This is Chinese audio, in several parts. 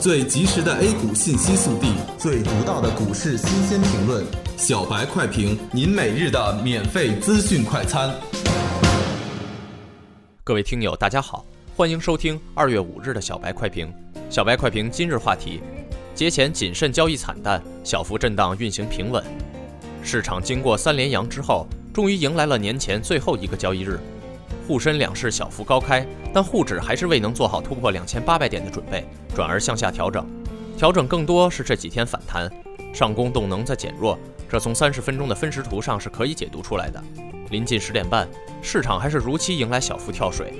最及时的 A 股信息速递，最独到的股市新鲜评论，小白快评，您每日的免费资讯快餐。各位听友，大家好，欢迎收听二月五日的小白快评。小白快评今日话题：节前谨慎交易惨淡，小幅震荡运行平稳。市场经过三连阳之后，终于迎来了年前最后一个交易日。沪深两市小幅高开，但沪指还是未能做好突破两千八百点的准备，转而向下调整。调整更多是这几天反弹，上攻动能在减弱，这从三十分钟的分时图上是可以解读出来的。临近十点半，市场还是如期迎来小幅跳水，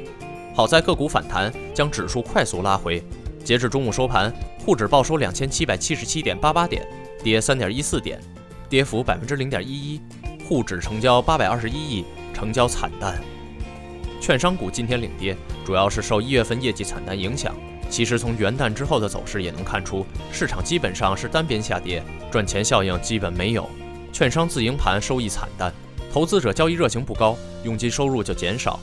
好在个股反弹将指数快速拉回。截至中午收盘，沪指报收两千七百七十七点八八点，跌三点一四点，跌幅百分之零点一一。沪指成交八百二十一亿，成交惨淡。券商股今天领跌，主要是受一月份业绩惨淡影响。其实从元旦之后的走势也能看出，市场基本上是单边下跌，赚钱效应基本没有。券商自营盘收益惨淡，投资者交易热情不高，佣金收入就减少。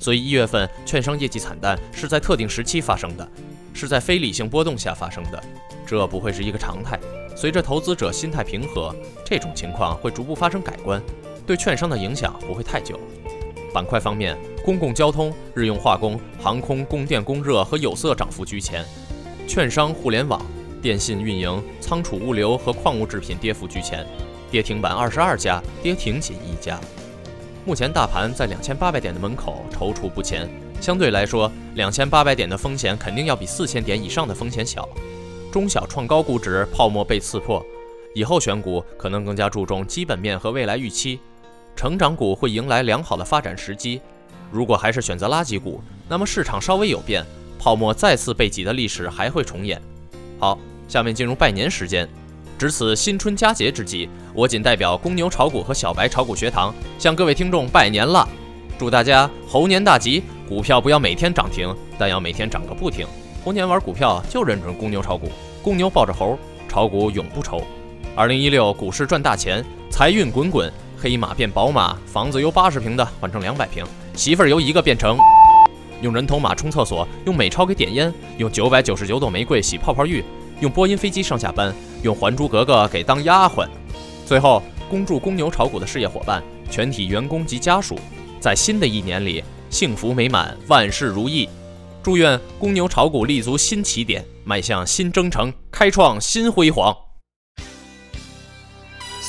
所以一月份券商业绩惨淡是在特定时期发生的，是在非理性波动下发生的，这不会是一个常态。随着投资者心态平和，这种情况会逐步发生改观，对券商的影响不会太久。板块方面，公共交通、日用化工、航空、供电、供热和有色涨幅居前；券商、互联网、电信运营、仓储物流和矿物制品跌幅居前，跌停板二十二家，跌停仅一家。目前大盘在两千八百点的门口踌躇不前，相对来说，两千八百点的风险肯定要比四千点以上的风险小。中小创高估值泡沫被刺破，以后选股可能更加注重基本面和未来预期。成长股会迎来良好的发展时机，如果还是选择垃圾股，那么市场稍微有变，泡沫再次被挤的历史还会重演。好，下面进入拜年时间，值此新春佳节之际，我仅代表公牛炒股和小白炒股学堂向各位听众拜年了，祝大家猴年大吉！股票不要每天涨停，但要每天涨个不停。猴年玩股票就认准公牛炒股，公牛抱着猴，炒股永不愁。二零一六股市赚大钱，财运滚滚。黑马变宝马，房子由八十平的换成两百平，媳妇儿由一个变成用人头马冲厕所，用美钞给点烟，用九百九十九朵玫瑰洗泡泡浴，用波音飞机上下班，用还珠格格给当丫鬟。最后，恭祝公牛炒股的事业伙伴、全体员工及家属，在新的一年里幸福美满，万事如意。祝愿公牛炒股立足新起点，迈向新征程，开创新辉煌。